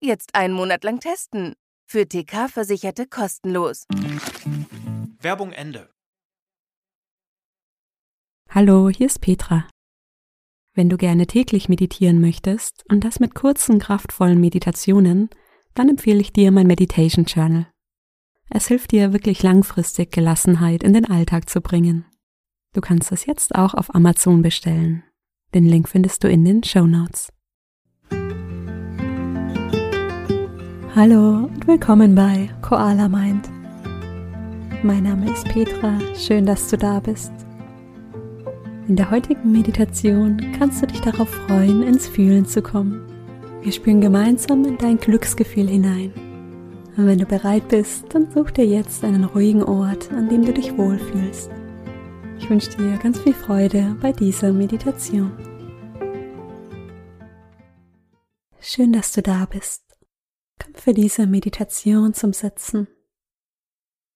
Jetzt einen Monat lang testen. Für TK-Versicherte kostenlos. Werbung Ende. Hallo, hier ist Petra. Wenn du gerne täglich meditieren möchtest und das mit kurzen, kraftvollen Meditationen, dann empfehle ich dir mein Meditation Journal. Es hilft dir wirklich langfristig Gelassenheit in den Alltag zu bringen. Du kannst es jetzt auch auf Amazon bestellen. Den Link findest du in den Show Notes. Hallo und willkommen bei Koala Mind. Mein Name ist Petra, schön, dass du da bist. In der heutigen Meditation kannst du dich darauf freuen, ins Fühlen zu kommen. Wir spüren gemeinsam in dein Glücksgefühl hinein. Und wenn du bereit bist, dann such dir jetzt einen ruhigen Ort, an dem du dich wohlfühlst. Ich wünsche dir ganz viel Freude bei dieser Meditation. Schön, dass du da bist. Komm für diese Meditation zum Sitzen.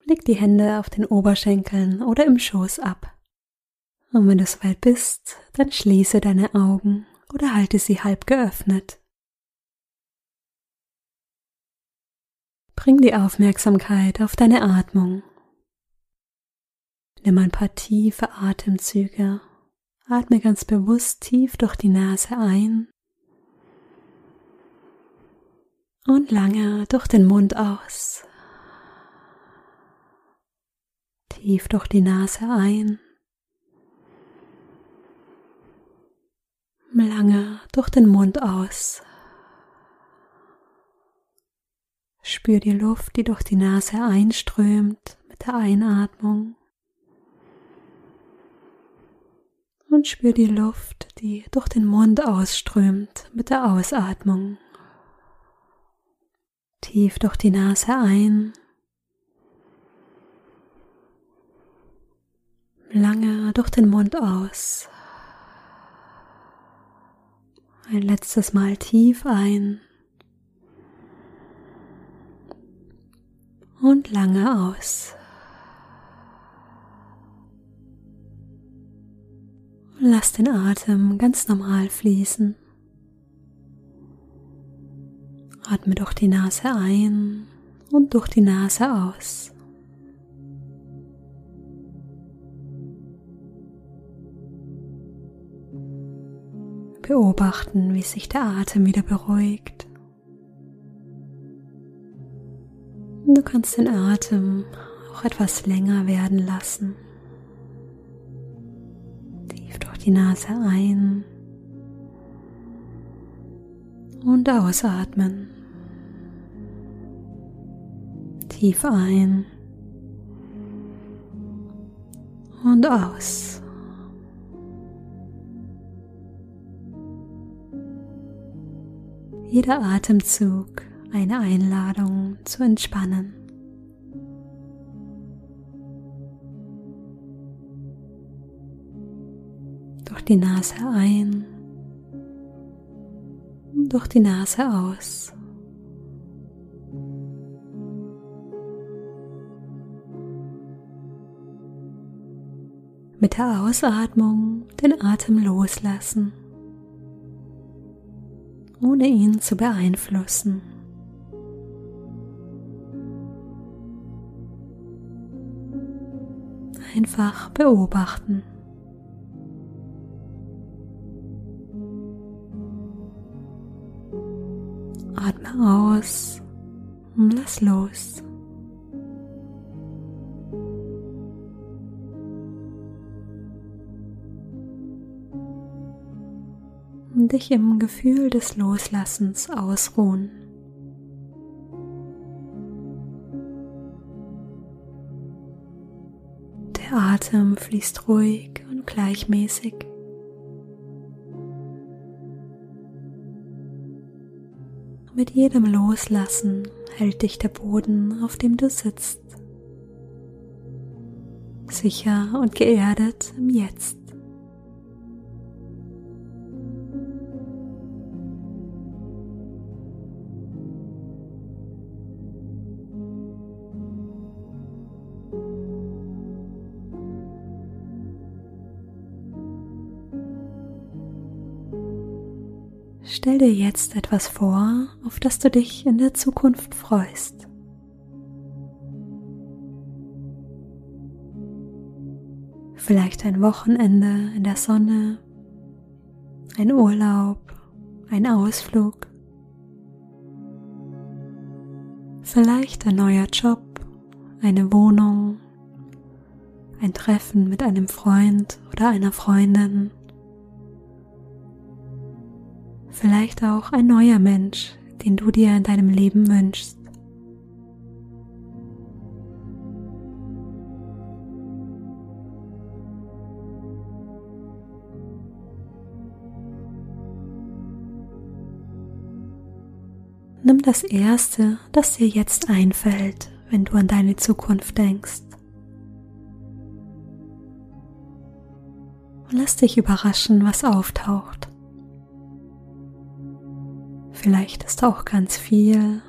Leg die Hände auf den Oberschenkeln oder im Schoß ab. Und wenn du soweit bist, dann schließe deine Augen oder halte sie halb geöffnet. Bring die Aufmerksamkeit auf deine Atmung. Nimm ein paar tiefe Atemzüge. Atme ganz bewusst tief durch die Nase ein und lange durch den Mund aus. Tief durch die Nase ein lange durch den Mund aus. Spür die Luft, die durch die Nase einströmt mit der Einatmung. Und spür die Luft, die durch den Mund ausströmt mit der Ausatmung. Tief durch die Nase ein. Lange durch den Mund aus. Ein letztes Mal tief ein und lange aus. Lass den Atem ganz normal fließen. Atme durch die Nase ein und durch die Nase aus. Beobachten, wie sich der Atem wieder beruhigt. Du kannst den Atem auch etwas länger werden lassen. Tief durch die Nase ein und ausatmen. Tief ein und aus. jeder Atemzug eine Einladung zu entspannen. Durch die Nase ein, durch die Nase aus. Mit der Ausatmung den Atem loslassen ohne ihn zu beeinflussen. Einfach beobachten. Atme aus und lass los. Dich im Gefühl des Loslassens ausruhen. Der Atem fließt ruhig und gleichmäßig. Mit jedem Loslassen hält dich der Boden, auf dem du sitzt, sicher und geerdet im Jetzt. Stell dir jetzt etwas vor, auf das du dich in der Zukunft freust. Vielleicht ein Wochenende in der Sonne, ein Urlaub, ein Ausflug, vielleicht ein neuer Job, eine Wohnung, ein Treffen mit einem Freund oder einer Freundin vielleicht auch ein neuer Mensch, den du dir in deinem Leben wünschst. Nimm das Erste, das dir jetzt einfällt, wenn du an deine Zukunft denkst. Und lass dich überraschen, was auftaucht. Vielleicht ist auch ganz viel.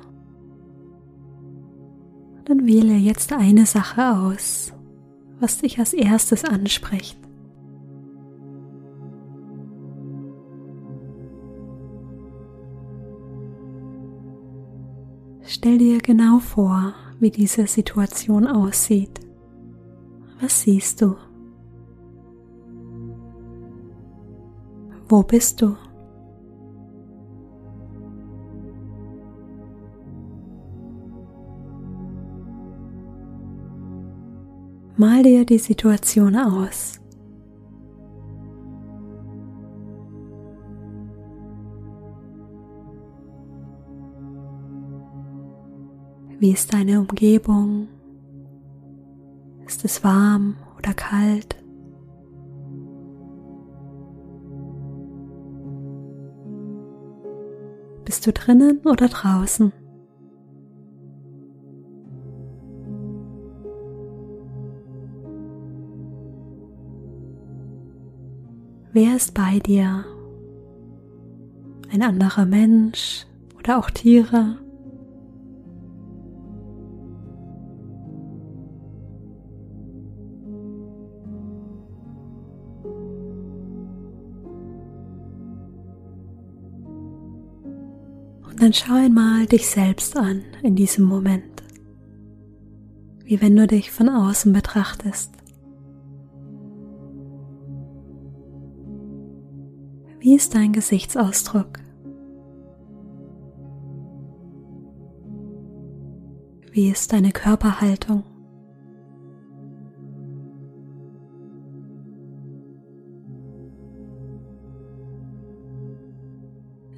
Dann wähle jetzt eine Sache aus, was dich als erstes anspricht. Stell dir genau vor, wie diese Situation aussieht. Was siehst du? Wo bist du? Mal dir die Situation aus. Wie ist deine Umgebung? Ist es warm oder kalt? Bist du drinnen oder draußen? Wer ist bei dir? Ein anderer Mensch oder auch Tiere? Und dann schau einmal dich selbst an in diesem Moment, wie wenn du dich von außen betrachtest. Wie ist dein Gesichtsausdruck? Wie ist deine Körperhaltung?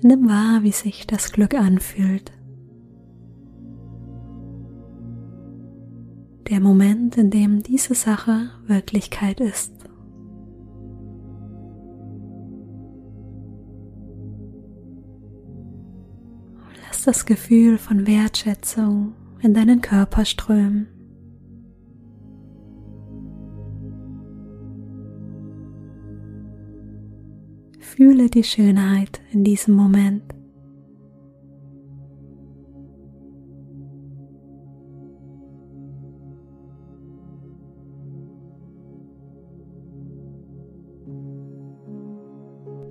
Nimm wahr, wie sich das Glück anfühlt. Der Moment, in dem diese Sache Wirklichkeit ist. Das Gefühl von Wertschätzung in deinen Körper strömen. Fühle die Schönheit in diesem Moment.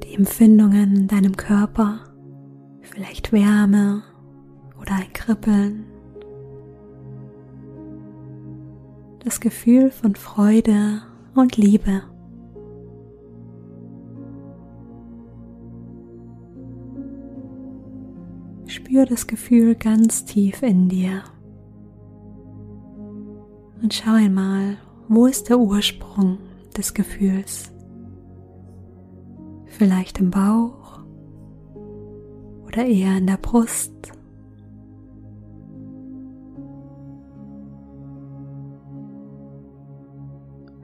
Die Empfindungen in deinem Körper vielleicht Wärme oder ein Kribbeln. Das Gefühl von Freude und Liebe. Spür das Gefühl ganz tief in dir. Und schau einmal, wo ist der Ursprung des Gefühls? Vielleicht im Bauch oder eher in der Brust.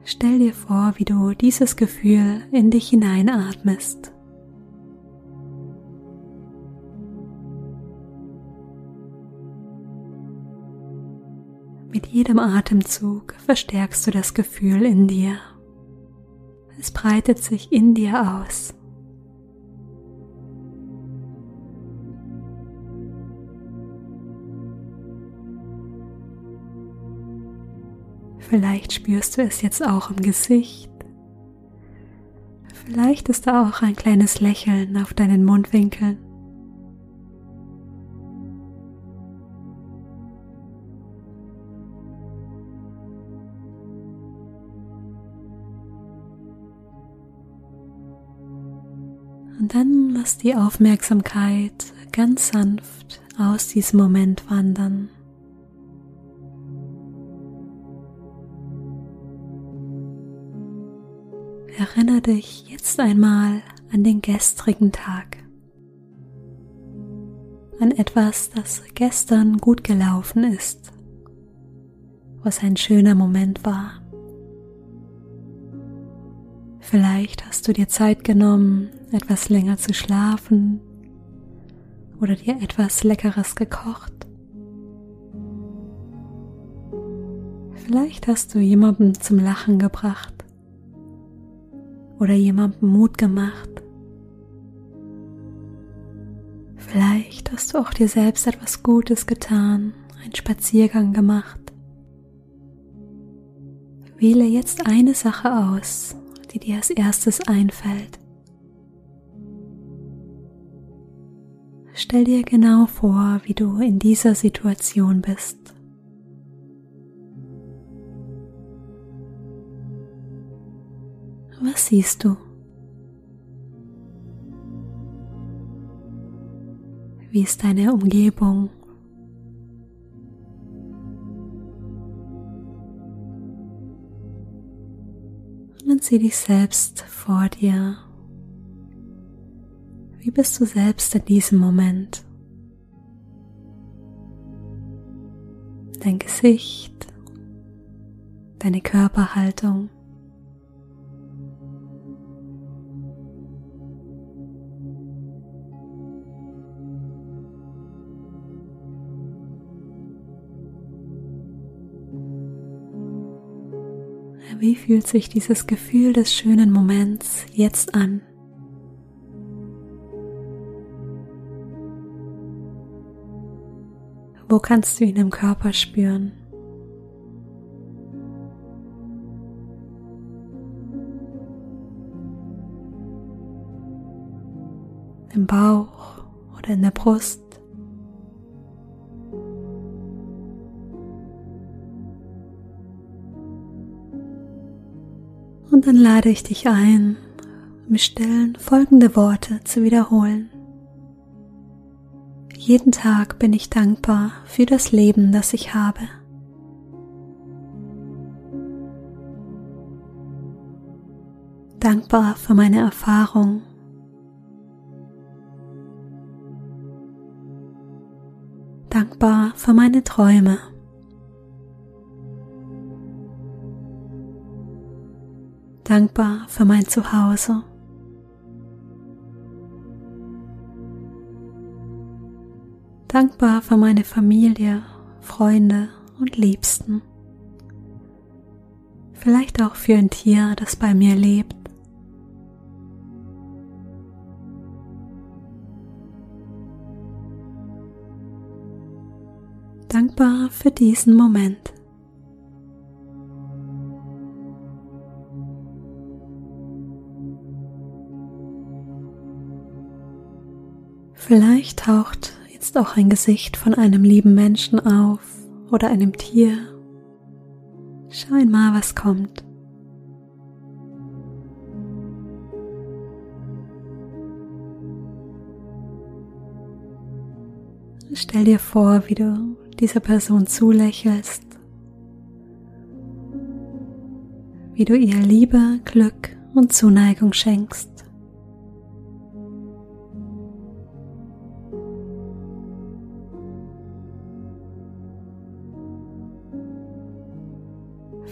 Stell dir vor, wie du dieses Gefühl in dich hineinatmest. Mit jedem Atemzug verstärkst du das Gefühl in dir. Es breitet sich in dir aus. Vielleicht spürst du es jetzt auch im Gesicht. Vielleicht ist da auch ein kleines Lächeln auf deinen Mundwinkeln. Und dann lass die Aufmerksamkeit ganz sanft aus diesem Moment wandern. Erinnere dich jetzt einmal an den gestrigen Tag, an etwas, das gestern gut gelaufen ist, was ein schöner Moment war. Vielleicht hast du dir Zeit genommen, etwas länger zu schlafen oder dir etwas Leckeres gekocht. Vielleicht hast du jemanden zum Lachen gebracht oder jemandem Mut gemacht. Vielleicht hast du auch dir selbst etwas Gutes getan, einen Spaziergang gemacht. Wähle jetzt eine Sache aus, die dir als erstes einfällt. Stell dir genau vor, wie du in dieser Situation bist. Was siehst du? Wie ist deine Umgebung? Und sieh dich selbst vor dir. Wie bist du selbst in diesem Moment? Dein Gesicht, deine Körperhaltung. Wie fühlt sich dieses Gefühl des schönen Moments jetzt an? Wo kannst du ihn im Körper spüren? Im Bauch oder in der Brust? Und dann lade ich dich ein, im Stillen folgende Worte zu wiederholen. Jeden Tag bin ich dankbar für das Leben, das ich habe. Dankbar für meine Erfahrung. Dankbar für meine Träume. Dankbar für mein Zuhause. Dankbar für meine Familie, Freunde und Liebsten. Vielleicht auch für ein Tier, das bei mir lebt. Dankbar für diesen Moment. Vielleicht taucht jetzt auch ein Gesicht von einem lieben Menschen auf oder einem Tier. Schau einmal, was kommt. Stell dir vor, wie du dieser Person zulächelst, wie du ihr Liebe, Glück und Zuneigung schenkst.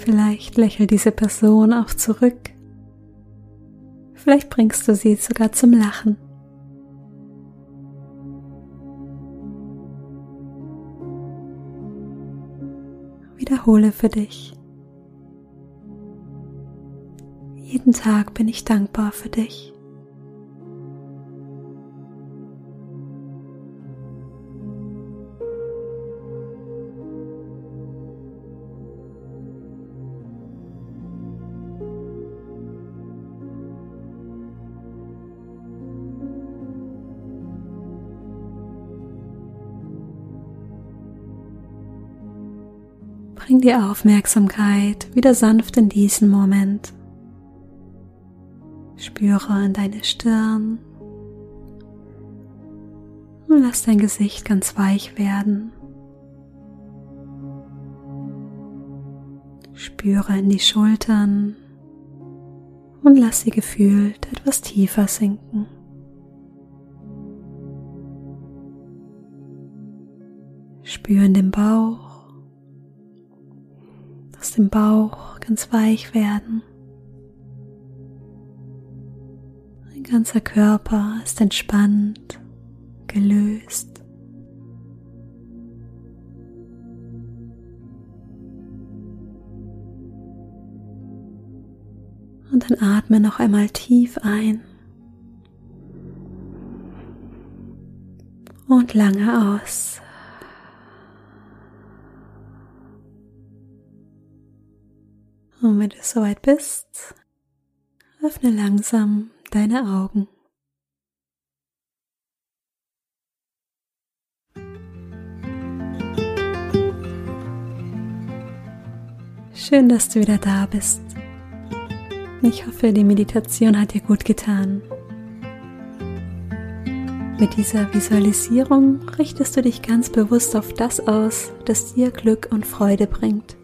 Vielleicht lächelt diese Person auch zurück. Vielleicht bringst du sie sogar zum Lachen. Wiederhole für dich. Jeden Tag bin ich dankbar für dich. Bring die Aufmerksamkeit wieder sanft in diesen Moment. Spüre in deine Stirn und lass dein Gesicht ganz weich werden. Spüre in die Schultern und lass sie gefühlt etwas tiefer sinken. Spüre in den Bauch dem Bauch ganz weich werden. Dein ganzer Körper ist entspannt, gelöst. Und dann atme noch einmal tief ein und lange aus. Und wenn du soweit bist, öffne langsam deine Augen. Schön, dass du wieder da bist. Ich hoffe, die Meditation hat dir gut getan. Mit dieser Visualisierung richtest du dich ganz bewusst auf das aus, das dir Glück und Freude bringt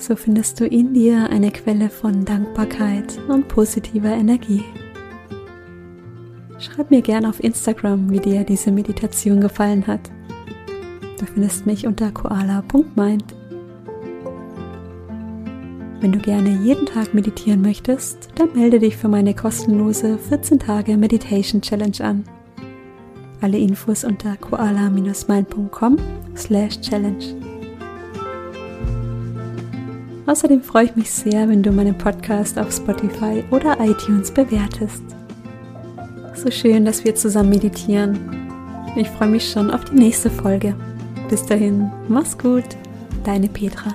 so findest du in dir eine Quelle von Dankbarkeit und positiver Energie. Schreib mir gerne auf Instagram, wie dir diese Meditation gefallen hat. Du findest mich unter koala.mind. Wenn du gerne jeden Tag meditieren möchtest, dann melde dich für meine kostenlose 14 Tage Meditation Challenge an. Alle Infos unter koala-mind.com/challenge. Außerdem freue ich mich sehr, wenn du meinen Podcast auf Spotify oder iTunes bewertest. So schön, dass wir zusammen meditieren. Ich freue mich schon auf die nächste Folge. Bis dahin, mach's gut, deine Petra.